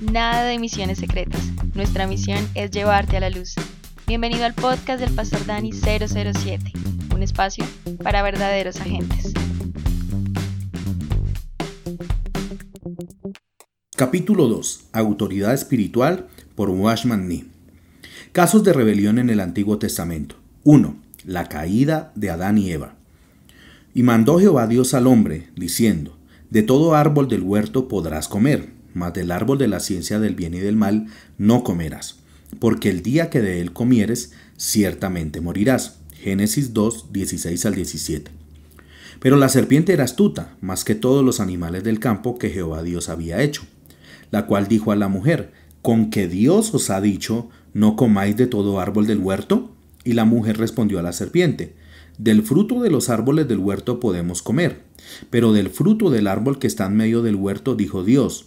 nada de misiones secretas. Nuestra misión es llevarte a la luz. Bienvenido al podcast del Pastor Dani 007, un espacio para verdaderos agentes. Capítulo 2. Autoridad espiritual por Washman Nee. Casos de rebelión en el Antiguo Testamento. 1. La caída de Adán y Eva. Y mandó Jehová Dios al hombre, diciendo, De todo árbol del huerto podrás comer, mas del árbol de la ciencia del bien y del mal no comerás, porque el día que de él comieres, ciertamente morirás. Génesis 2, 16 al 17. Pero la serpiente era astuta, más que todos los animales del campo que Jehová Dios había hecho la cual dijo a la mujer, ¿con que Dios os ha dicho, no comáis de todo árbol del huerto? Y la mujer respondió a la serpiente, del fruto de los árboles del huerto podemos comer, pero del fruto del árbol que está en medio del huerto dijo Dios,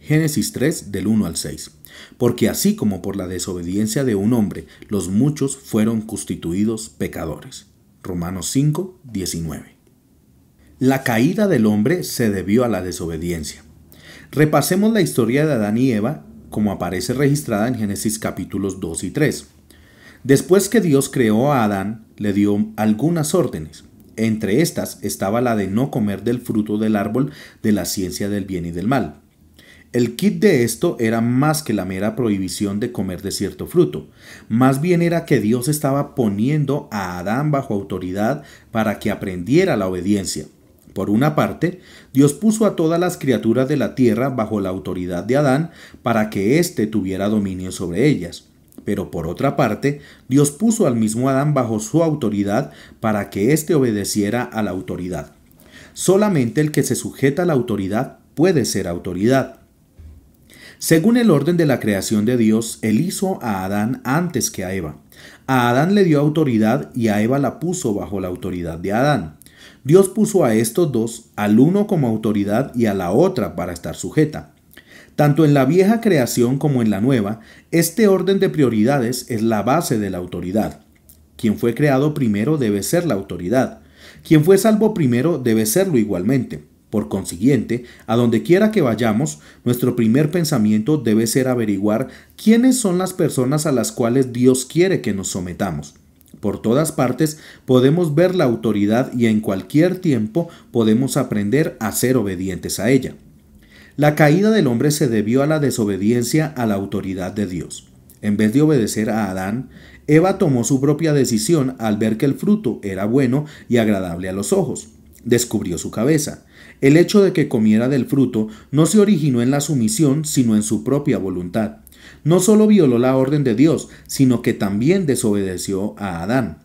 Génesis 3 del 1 al 6. Porque así como por la desobediencia de un hombre, los muchos fueron constituidos pecadores. Romanos 5, 19. La caída del hombre se debió a la desobediencia. Repasemos la historia de Adán y Eva como aparece registrada en Génesis capítulos 2 y 3. Después que Dios creó a Adán, le dio algunas órdenes. Entre estas estaba la de no comer del fruto del árbol de la ciencia del bien y del mal. El kit de esto era más que la mera prohibición de comer de cierto fruto, más bien era que Dios estaba poniendo a Adán bajo autoridad para que aprendiera la obediencia. Por una parte, Dios puso a todas las criaturas de la tierra bajo la autoridad de Adán para que éste tuviera dominio sobre ellas. Pero por otra parte, Dios puso al mismo Adán bajo su autoridad para que éste obedeciera a la autoridad. Solamente el que se sujeta a la autoridad puede ser autoridad. Según el orden de la creación de Dios, Él hizo a Adán antes que a Eva. A Adán le dio autoridad y a Eva la puso bajo la autoridad de Adán. Dios puso a estos dos, al uno como autoridad y a la otra para estar sujeta. Tanto en la vieja creación como en la nueva, este orden de prioridades es la base de la autoridad. Quien fue creado primero debe ser la autoridad. Quien fue salvo primero debe serlo igualmente. Por consiguiente, a donde quiera que vayamos, nuestro primer pensamiento debe ser averiguar quiénes son las personas a las cuales Dios quiere que nos sometamos. Por todas partes podemos ver la autoridad y en cualquier tiempo podemos aprender a ser obedientes a ella. La caída del hombre se debió a la desobediencia a la autoridad de Dios. En vez de obedecer a Adán, Eva tomó su propia decisión al ver que el fruto era bueno y agradable a los ojos. Descubrió su cabeza. El hecho de que comiera del fruto no se originó en la sumisión, sino en su propia voluntad no solo violó la orden de Dios, sino que también desobedeció a Adán.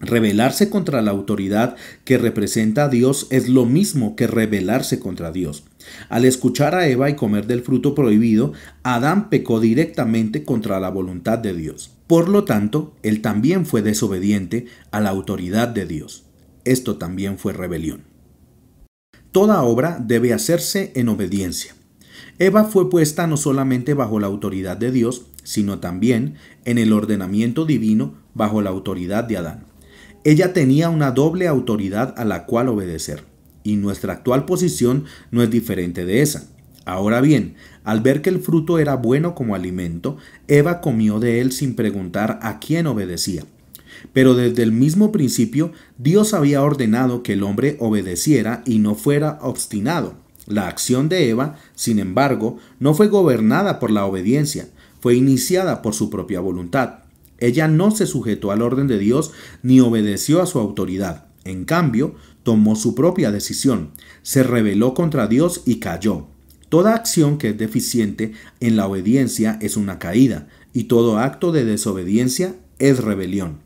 Rebelarse contra la autoridad que representa a Dios es lo mismo que rebelarse contra Dios. Al escuchar a Eva y comer del fruto prohibido, Adán pecó directamente contra la voluntad de Dios. Por lo tanto, él también fue desobediente a la autoridad de Dios. Esto también fue rebelión. Toda obra debe hacerse en obediencia. Eva fue puesta no solamente bajo la autoridad de Dios, sino también en el ordenamiento divino bajo la autoridad de Adán. Ella tenía una doble autoridad a la cual obedecer, y nuestra actual posición no es diferente de esa. Ahora bien, al ver que el fruto era bueno como alimento, Eva comió de él sin preguntar a quién obedecía. Pero desde el mismo principio Dios había ordenado que el hombre obedeciera y no fuera obstinado. La acción de Eva, sin embargo, no fue gobernada por la obediencia, fue iniciada por su propia voluntad. Ella no se sujetó al orden de Dios ni obedeció a su autoridad. En cambio, tomó su propia decisión, se rebeló contra Dios y cayó. Toda acción que es deficiente en la obediencia es una caída, y todo acto de desobediencia es rebelión.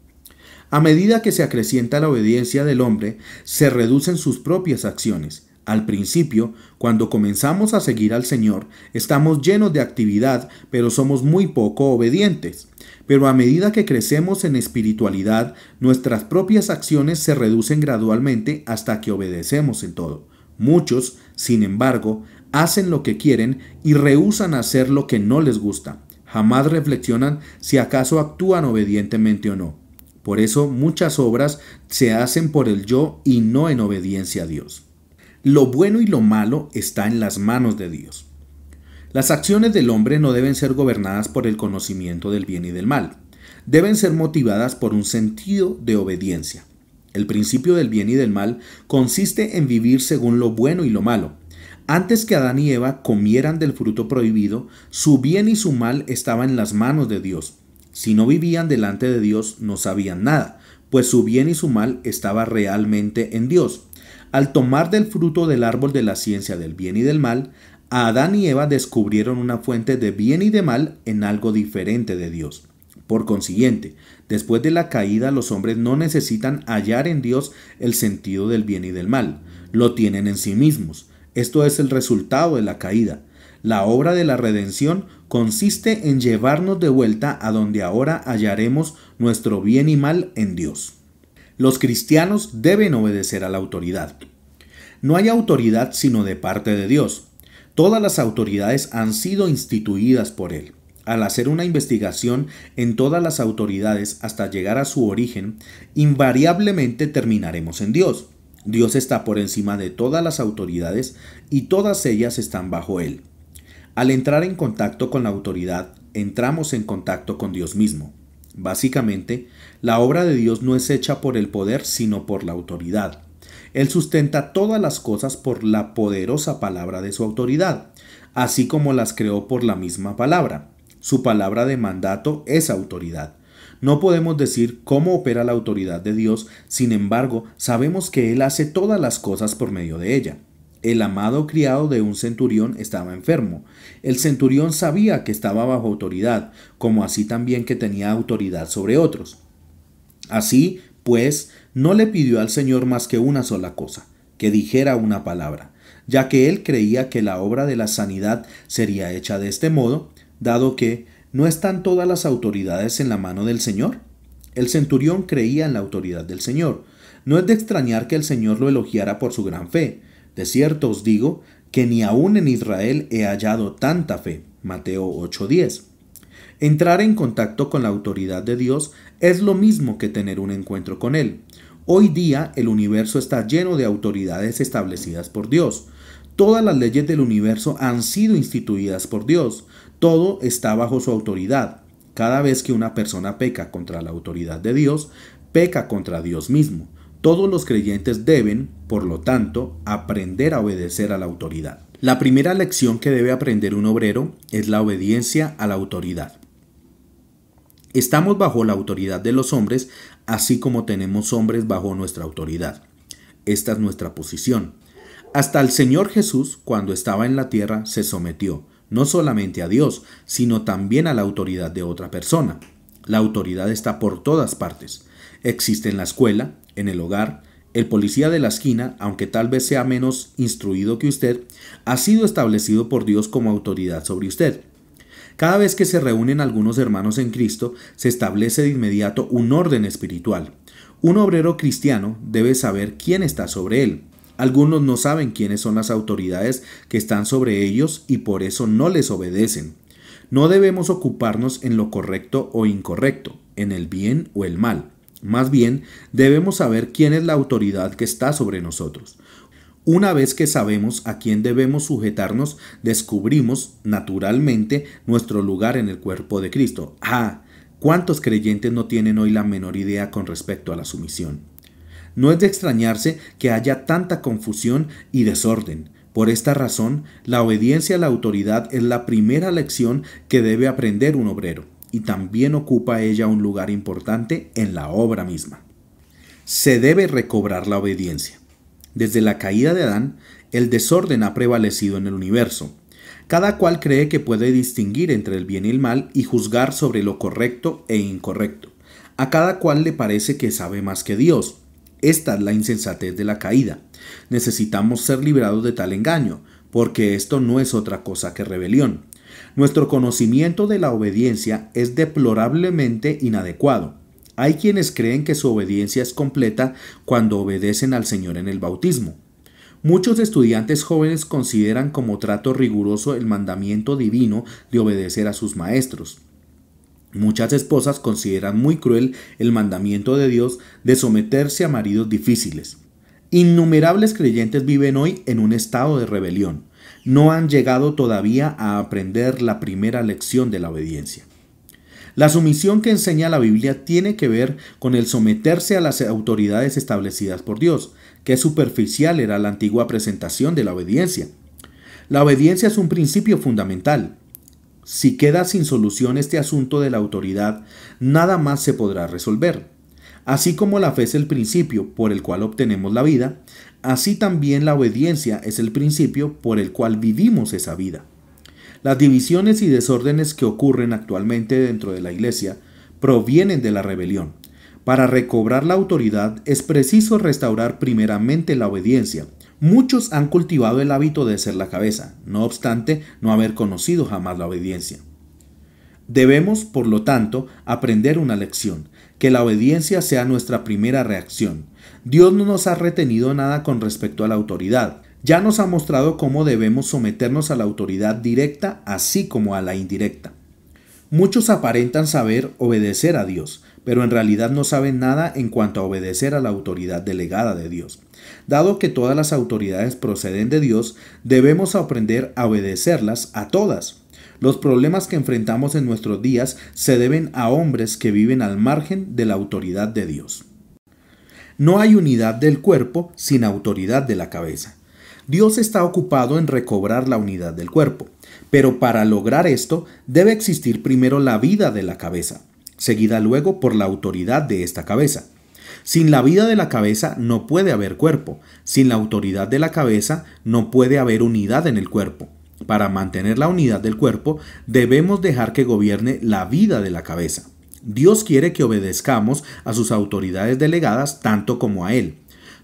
A medida que se acrecienta la obediencia del hombre, se reducen sus propias acciones, Al principio, cuando comenzamos a seguir al Señor, estamos llenos de actividad, pero somos muy poco obedientes. Pero a medida que crecemos en espiritualidad, nuestras propias acciones se reducen gradualmente hasta que obedecemos en todo. Muchos, sin embargo, hacen lo que quieren y rehúsan hacer lo que no les gusta. Jamás reflexionan si acaso actúan obedientemente o no. Por eso muchas obras se hacen por el yo y no en obediencia a Dios. Lo bueno y lo malo está en las manos de Dios. Las acciones del hombre no deben ser gobernadas por el conocimiento del bien y del mal. Deben ser motivadas por un sentido de obediencia. El principio del bien y del mal consiste en vivir según lo bueno y lo malo. Antes que Adán y Eva comieran del fruto prohibido, su bien y su mal estaban en las manos de Dios. Si no vivían delante de Dios, no sabían nada, pues su bien y su mal estaba realmente en Dios. Al tomar del fruto del árbol de la ciencia del bien y del mal, Adán y Eva descubrieron una fuente de bien y de mal en algo diferente de Dios. Por consiguiente, después de la caída los hombres no necesitan hallar en Dios el sentido del bien y del mal, lo tienen en sí mismos. Esto es el resultado de la caída. La obra de la redención consiste en llevarnos de vuelta a donde ahora hallaremos nuestro bien y mal en Dios. Los cristianos deben obedecer a la autoridad. No hay autoridad sino de parte de Dios. Todas las autoridades han sido instituidas por Él. Al hacer una investigación en todas las autoridades hasta llegar a su origen, invariablemente terminaremos en Dios. Dios está por encima de todas las autoridades y todas ellas están bajo Él. Al entrar en contacto con la autoridad, entramos en contacto con Dios mismo. Básicamente, la obra de Dios no es hecha por el poder, sino por la autoridad. Él sustenta todas las cosas por la poderosa palabra de su autoridad, así como las creó por la misma palabra. Su palabra de mandato es autoridad. No podemos decir cómo opera la autoridad de Dios, sin embargo, sabemos que Él hace todas las cosas por medio de ella. El amado criado de un centurión estaba enfermo. El centurión sabía que estaba bajo autoridad, como así también que tenía autoridad sobre otros. Así, pues, no le pidió al Señor más que una sola cosa, que dijera una palabra, ya que él creía que la obra de la sanidad sería hecha de este modo, dado que no están todas las autoridades en la mano del Señor. El centurión creía en la autoridad del Señor. No es de extrañar que el Señor lo elogiara por su gran fe, de cierto os digo que ni aun en Israel he hallado tanta fe. Mateo 8:10. Entrar en contacto con la autoridad de Dios es lo mismo que tener un encuentro con Él. Hoy día el universo está lleno de autoridades establecidas por Dios. Todas las leyes del universo han sido instituidas por Dios. Todo está bajo su autoridad. Cada vez que una persona peca contra la autoridad de Dios, peca contra Dios mismo. Todos los creyentes deben, por lo tanto, aprender a obedecer a la autoridad. La primera lección que debe aprender un obrero es la obediencia a la autoridad. Estamos bajo la autoridad de los hombres, así como tenemos hombres bajo nuestra autoridad. Esta es nuestra posición. Hasta el Señor Jesús, cuando estaba en la tierra, se sometió, no solamente a Dios, sino también a la autoridad de otra persona. La autoridad está por todas partes. Existe en la escuela, en el hogar, el policía de la esquina, aunque tal vez sea menos instruido que usted, ha sido establecido por Dios como autoridad sobre usted. Cada vez que se reúnen algunos hermanos en Cristo, se establece de inmediato un orden espiritual. Un obrero cristiano debe saber quién está sobre él. Algunos no saben quiénes son las autoridades que están sobre ellos y por eso no les obedecen. No debemos ocuparnos en lo correcto o incorrecto, en el bien o el mal. Más bien, debemos saber quién es la autoridad que está sobre nosotros. Una vez que sabemos a quién debemos sujetarnos, descubrimos naturalmente nuestro lugar en el cuerpo de Cristo. Ah, ¿cuántos creyentes no tienen hoy la menor idea con respecto a la sumisión? No es de extrañarse que haya tanta confusión y desorden. Por esta razón, la obediencia a la autoridad es la primera lección que debe aprender un obrero y también ocupa ella un lugar importante en la obra misma. Se debe recobrar la obediencia. Desde la caída de Adán, el desorden ha prevalecido en el universo. Cada cual cree que puede distinguir entre el bien y el mal y juzgar sobre lo correcto e incorrecto. A cada cual le parece que sabe más que Dios. Esta es la insensatez de la caída. Necesitamos ser liberados de tal engaño, porque esto no es otra cosa que rebelión. Nuestro conocimiento de la obediencia es deplorablemente inadecuado. Hay quienes creen que su obediencia es completa cuando obedecen al Señor en el bautismo. Muchos estudiantes jóvenes consideran como trato riguroso el mandamiento divino de obedecer a sus maestros. Muchas esposas consideran muy cruel el mandamiento de Dios de someterse a maridos difíciles. Innumerables creyentes viven hoy en un estado de rebelión. No han llegado todavía a aprender la primera lección de la obediencia. La sumisión que enseña la Biblia tiene que ver con el someterse a las autoridades establecidas por Dios, que superficial era la antigua presentación de la obediencia. La obediencia es un principio fundamental. Si queda sin solución este asunto de la autoridad, nada más se podrá resolver. Así como la fe es el principio por el cual obtenemos la vida, así también la obediencia es el principio por el cual vivimos esa vida. Las divisiones y desórdenes que ocurren actualmente dentro de la Iglesia provienen de la rebelión. Para recobrar la autoridad es preciso restaurar primeramente la obediencia. Muchos han cultivado el hábito de ser la cabeza, no obstante no haber conocido jamás la obediencia. Debemos, por lo tanto, aprender una lección, que la obediencia sea nuestra primera reacción. Dios no nos ha retenido nada con respecto a la autoridad, ya nos ha mostrado cómo debemos someternos a la autoridad directa así como a la indirecta. Muchos aparentan saber obedecer a Dios, pero en realidad no saben nada en cuanto a obedecer a la autoridad delegada de Dios. Dado que todas las autoridades proceden de Dios, debemos aprender a obedecerlas a todas. Los problemas que enfrentamos en nuestros días se deben a hombres que viven al margen de la autoridad de Dios. No hay unidad del cuerpo sin autoridad de la cabeza. Dios está ocupado en recobrar la unidad del cuerpo, pero para lograr esto debe existir primero la vida de la cabeza, seguida luego por la autoridad de esta cabeza. Sin la vida de la cabeza no puede haber cuerpo, sin la autoridad de la cabeza no puede haber unidad en el cuerpo. Para mantener la unidad del cuerpo debemos dejar que gobierne la vida de la cabeza. Dios quiere que obedezcamos a sus autoridades delegadas tanto como a Él.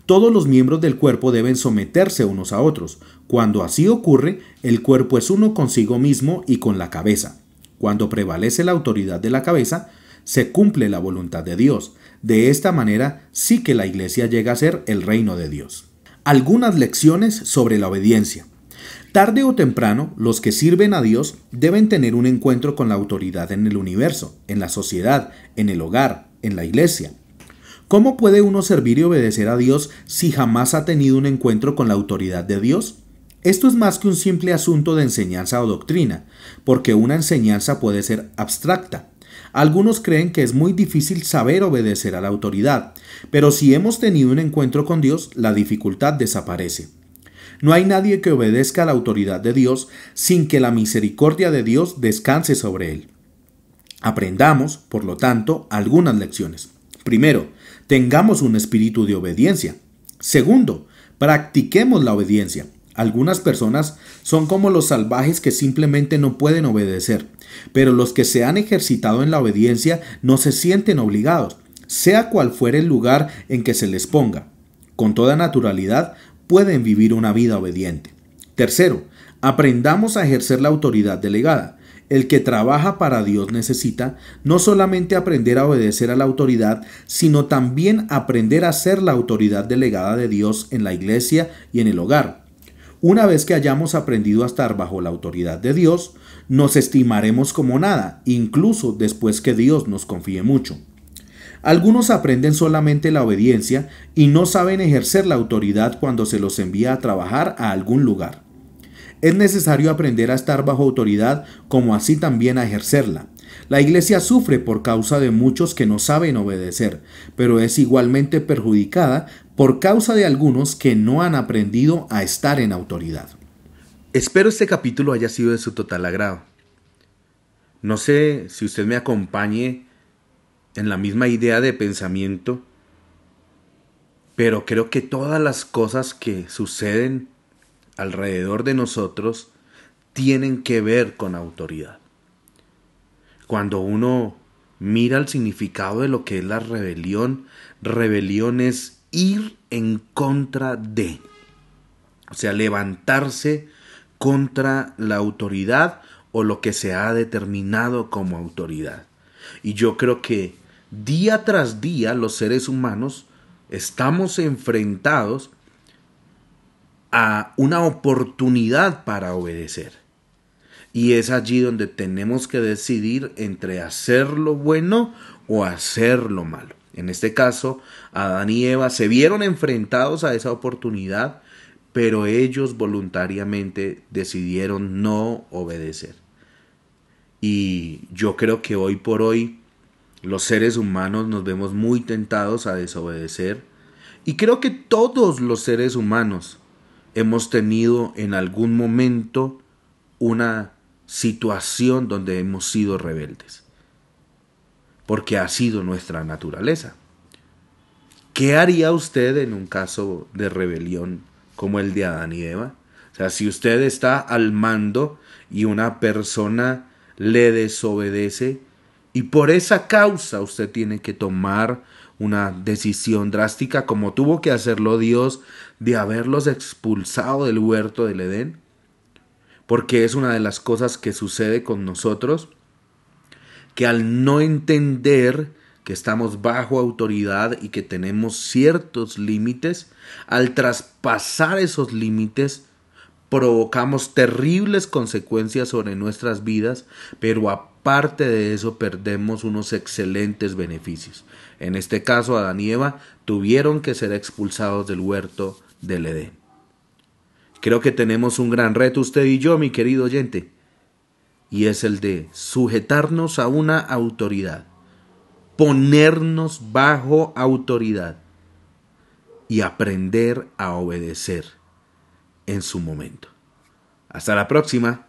Todos los miembros del cuerpo deben someterse unos a otros. Cuando así ocurre, el cuerpo es uno consigo mismo y con la cabeza. Cuando prevalece la autoridad de la cabeza, se cumple la voluntad de Dios. De esta manera sí que la iglesia llega a ser el reino de Dios. Algunas lecciones sobre la obediencia. Tarde o temprano, los que sirven a Dios deben tener un encuentro con la autoridad en el universo, en la sociedad, en el hogar, en la iglesia. ¿Cómo puede uno servir y obedecer a Dios si jamás ha tenido un encuentro con la autoridad de Dios? Esto es más que un simple asunto de enseñanza o doctrina, porque una enseñanza puede ser abstracta. Algunos creen que es muy difícil saber obedecer a la autoridad, pero si hemos tenido un encuentro con Dios, la dificultad desaparece. No hay nadie que obedezca a la autoridad de Dios sin que la misericordia de Dios descanse sobre él. Aprendamos, por lo tanto, algunas lecciones. Primero, tengamos un espíritu de obediencia. Segundo, practiquemos la obediencia. Algunas personas son como los salvajes que simplemente no pueden obedecer, pero los que se han ejercitado en la obediencia no se sienten obligados, sea cual fuere el lugar en que se les ponga. Con toda naturalidad pueden vivir una vida obediente. Tercero, aprendamos a ejercer la autoridad delegada. El que trabaja para Dios necesita no solamente aprender a obedecer a la autoridad, sino también aprender a ser la autoridad delegada de Dios en la iglesia y en el hogar. Una vez que hayamos aprendido a estar bajo la autoridad de Dios, nos estimaremos como nada, incluso después que Dios nos confíe mucho. Algunos aprenden solamente la obediencia y no saben ejercer la autoridad cuando se los envía a trabajar a algún lugar. Es necesario aprender a estar bajo autoridad como así también a ejercerla. La iglesia sufre por causa de muchos que no saben obedecer, pero es igualmente perjudicada por causa de algunos que no han aprendido a estar en autoridad. Espero este capítulo haya sido de su total agrado. No sé si usted me acompañe en la misma idea de pensamiento, pero creo que todas las cosas que suceden alrededor de nosotros tienen que ver con autoridad. Cuando uno mira el significado de lo que es la rebelión, rebelión es ir en contra de, o sea, levantarse contra la autoridad o lo que se ha determinado como autoridad. Y yo creo que día tras día los seres humanos estamos enfrentados a una oportunidad para obedecer. Y es allí donde tenemos que decidir entre hacer lo bueno o hacer lo malo. En este caso, Adán y Eva se vieron enfrentados a esa oportunidad, pero ellos voluntariamente decidieron no obedecer. Y yo creo que hoy por hoy los seres humanos nos vemos muy tentados a desobedecer y creo que todos los seres humanos hemos tenido en algún momento una situación donde hemos sido rebeldes, porque ha sido nuestra naturaleza. ¿Qué haría usted en un caso de rebelión como el de Adán y Eva? O sea, si usted está al mando y una persona le desobedece, y por esa causa usted tiene que tomar una decisión drástica como tuvo que hacerlo Dios de haberlos expulsado del huerto del Edén. Porque es una de las cosas que sucede con nosotros, que al no entender que estamos bajo autoridad y que tenemos ciertos límites, al traspasar esos límites, provocamos terribles consecuencias sobre nuestras vidas, pero aparte de eso perdemos unos excelentes beneficios. En este caso, Adán y Eva tuvieron que ser expulsados del huerto del Edén. Creo que tenemos un gran reto usted y yo, mi querido oyente, y es el de sujetarnos a una autoridad, ponernos bajo autoridad y aprender a obedecer en su momento. Hasta la próxima.